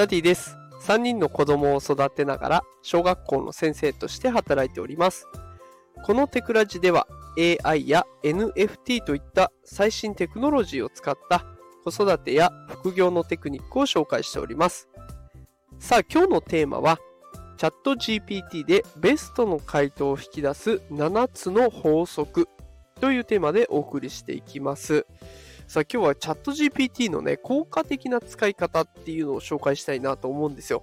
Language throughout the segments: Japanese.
ダディです。3人の子供を育てながら小学校の先生として働いております。このテクラジでは AI や NFT といった最新テクノロジーを使った子育てや副業のテクニックを紹介しております。さあ今日のテーマはチャット GPT でベストの回答を引き出す7つの法則というテーマでお送りしていきます。さあ今日はチャット GPT のね、効果的な使い方っていうのを紹介したいなと思うんですよ。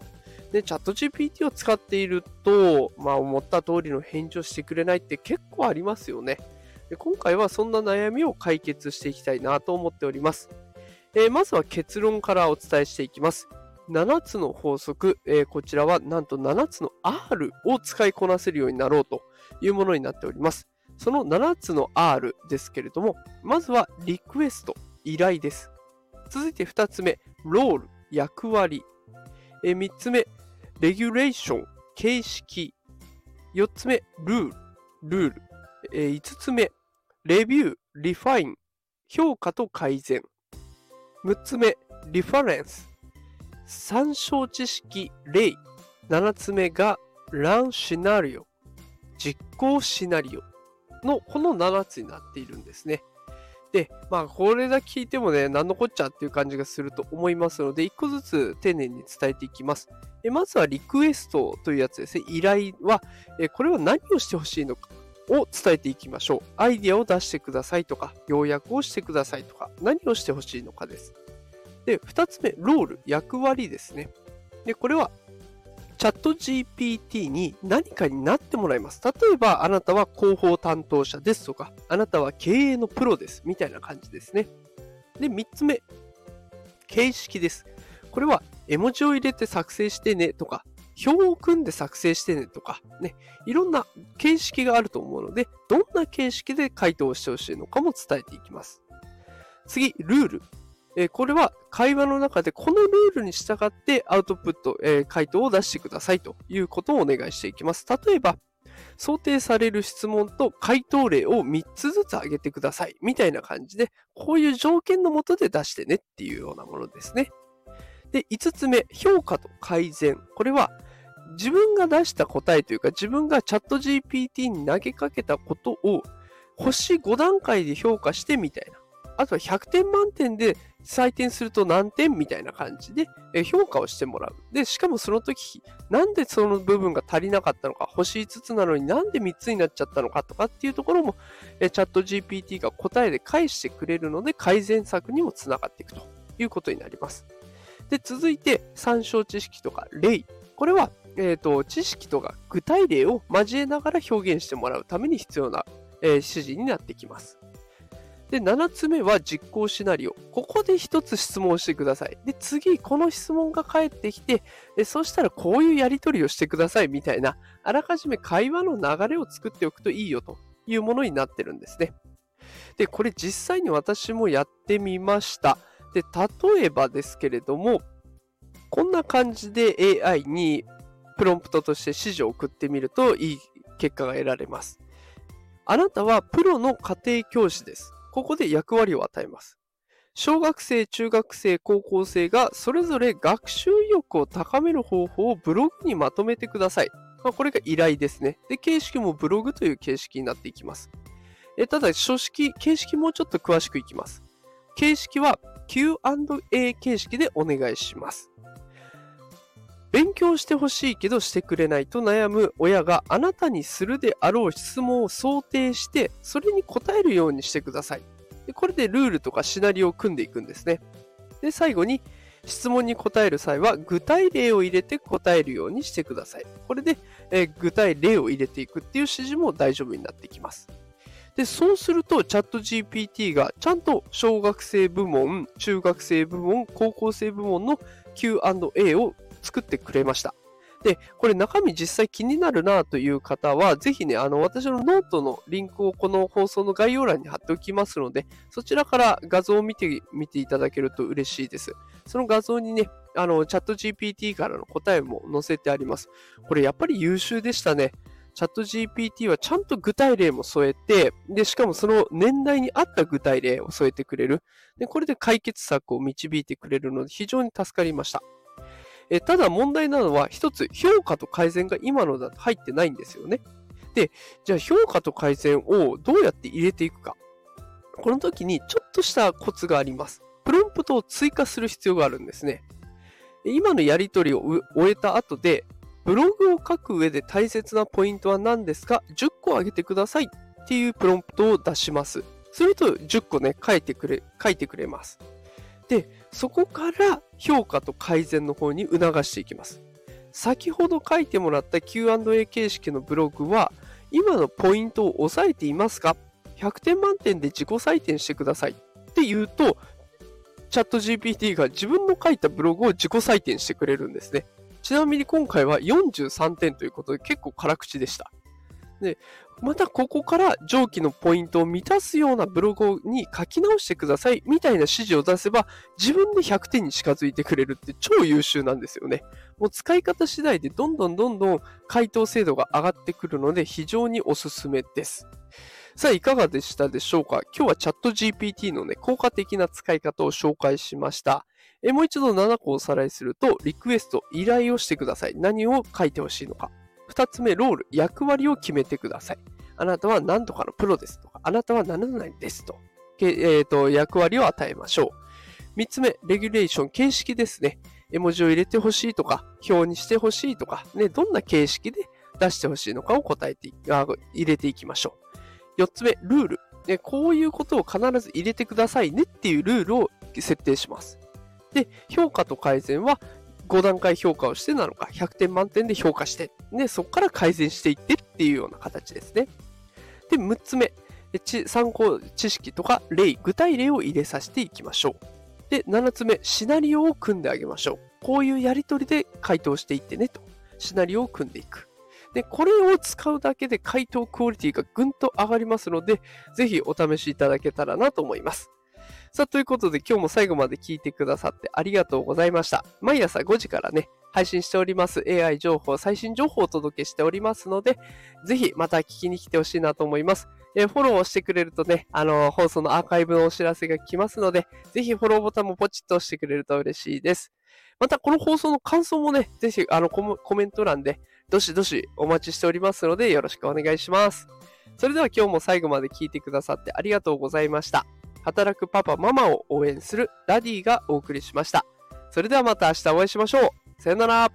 で、チャット GPT を使っていると、まあ思った通りの返事をしてくれないって結構ありますよね。で今回はそんな悩みを解決していきたいなと思っております。えーまずは結論からお伝えしていきます。7つの法則、えーこちらはなんと7つの R を使いこなせるようになろうというものになっております。その7つの R ですけれども、まずはリクエスト、依頼です。続いて2つ目、ロール、役割。え3つ目、レギュレーション、形式。4つ目、ルール、ルール。え5つ目、レビュー、リファイン、評価と改善。6つ目、リファレンス、参照知識、例。7つ目が、ランシナリオ、実行シナリオのこの7つになっているんですね。で、まあ、これだけ聞いてもね、何のこっちゃっていう感じがすると思いますので、一個ずつ丁寧に伝えていきます。えまずはリクエストというやつですね。依頼は、えこれは何をしてほしいのかを伝えていきましょう。アイディアを出してくださいとか、要約をしてくださいとか、何をしてほしいのかです。で、二つ目、ロール、役割ですね。で、これは、チャット GPT に何かになってもらいます。例えば、あなたは広報担当者ですとか、あなたは経営のプロです。みたいな感じですね。で、三つ目、形式です。これは、絵文字を入れて作成してねとか、表を組んで作成してねとか、ね、いろんな形式があると思うので、どんな形式で回答してほしいのかも伝えていきます。次、ルール。えーこれは会話の中でこのルールに従ってアウトプット、えー回答を出してくださいということをお願いしていきます。例えば、想定される質問と回答例を3つずつ挙げてくださいみたいな感じで、こういう条件のもとで出してねっていうようなものですね。で、5つ目、評価と改善。これは自分が出した答えというか、自分がチャット GPT に投げかけたことを星5段階で評価してみたいな。あとは100点満点で採点すると何点みたいな感じで評価をしてもらう。で、しかもその時、なんでその部分が足りなかったのか、星5つなのになんで3つになっちゃったのかとかっていうところも、チャット GPT が答えで返してくれるので、改善策にもつながっていくということになります。で、続いて、参照知識とか例。これは、えっ、と、知識とか具体例を交えながら表現してもらうために必要な、えー指示になってきます。で、7つ目は実行シナリオ。ここで1つ質問してください。で、次、この質問が返ってきて、えそしたらこういうやり取りをしてくださいみたいな、あらかじめ会話の流れを作っておくといいよというものになってるんですね。で、これ実際に私もやってみました。で、例えばですけれども、こんな感じで AI にプロンプトとして指示を送ってみるといい結果が得られます。あなたはプロの家庭教師です。ここで役割を与えます。小学生、中学生、高校生がそれぞれ学習意欲を高める方法をブログにまとめてください。まあ、これが依頼ですね。で、形式もブログという形式になっていきます。えただ、書式、形式もうちょっと詳しくいきます。形式は Q&A 形式でお願いします。勉強してほしいけどしてくれないと悩む親があなたにするであろう質問を想定して、それに答えるようにしてください。でこれでルールとかシナリオを組んでいくんですね。で、最後に質問に答える際は具体例を入れて答えるようにしてください。これで、えー具体例を入れていくっていう指示も大丈夫になってきます。で、そうするとチャット GPT がちゃんと小学生部門、中学生部門、高校生部門の Q&A を作ってくれました。で、これ中身実際気になるなという方は、ぜひね、あの、私のノートのリンクをこの放送の概要欄に貼っておきますので、そちらから画像を見てみていただけると嬉しいです。その画像にね、あの、 ChatGPT からの答えも載せてあります。これやっぱり優秀でしたね。 ChatGPT はちゃんと具体例も添えて、で、しかもその年代に合った具体例を添えてくれる。で、これで解決策を導いてくれるので非常に助かりました。えただ問題なのは、一つ、評価と改善が今のだと入ってないんですよね。で、じゃあ評価と改善をどうやって入れていくか。この時にちょっとしたコツがあります。プロンプトを追加する必要があるんですね。今のやり取りを終えた後で、ブログを書く上で大切なポイントは何ですか ?10 個あげてくださいっていうプロンプトを出します。すると10個ね、書いてくれ、書いてくれます。で、そこから評価と改善の方に促していきます。先ほど書いてもらった Q&A 形式のブログは、今のポイントを押さえていますか ?100 点満点で自己採点してくださいって言うと、チャット GPT が自分の書いたブログを自己採点してくれるんですね。ちなみに今回は43点ということで結構辛口でした。で、またここから上記のポイントを満たすようなブログに書き直してくださいみたいな指示を出せば自分で100点に近づいてくれるって超優秀なんですよね。もう使い方次第でどんどんどんどん回答精度が上がってくるので非常におすすめです。さあ、いかがでしたでしょうか？今日はチャット GPT のね、効果的な使い方を紹介しました。えもう一度7個おさらいすると、リクエスト、依頼をしてください。何を書いてほしいのか。2つ目、ロール、役割を決めてください。あなたは何とかのプロですとか、あなたは何々ですと、えーと、役割を与えましょう。3つ目、レギュレーション、形式ですね。絵文字を入れてほしいとか、表にしてほしいとか、ね、どんな形式で出してほしいのかを答えてあ、入れていきましょう。4つ目、ルール。ね、こういうことを必ず入れてくださいねっていうルールを設定します。で、評価と改善は5段階評価をしてなのか、100点満点で評価して、ね、そこから改善していってっていうような形ですね。で、6つ目、参考知識とか例、具体例を入れさせていきましょう。で、7つ目、シナリオを組んであげましょう。こういうやりとりで回答していってねと。シナリオを組んでいく。で、これを使うだけで回答クオリティがぐんと上がりますので、ぜひお試しいただけたらなと思います。さあ、ということで今日も最後まで聞いてくださってありがとうございました。毎朝5時からね、配信しております AI 情報、最新情報をお届けしておりますので、ぜひまた聞きに来てほしいなと思います。え、フォローをしてくれるとね、あのー、放送のアーカイブのお知らせが来ますので、ぜひフォローボタンもポチッと押してくれると嬉しいです。また、この放送の感想もね、ぜひ、あのコ、コメント欄で、どしどしお待ちしておりますので、よろしくお願いします。それでは今日も最後まで聞いてくださってありがとうございました。働くパパママを応援するラディがお送りしました。それではまた明日お会いしましょう。さよなら。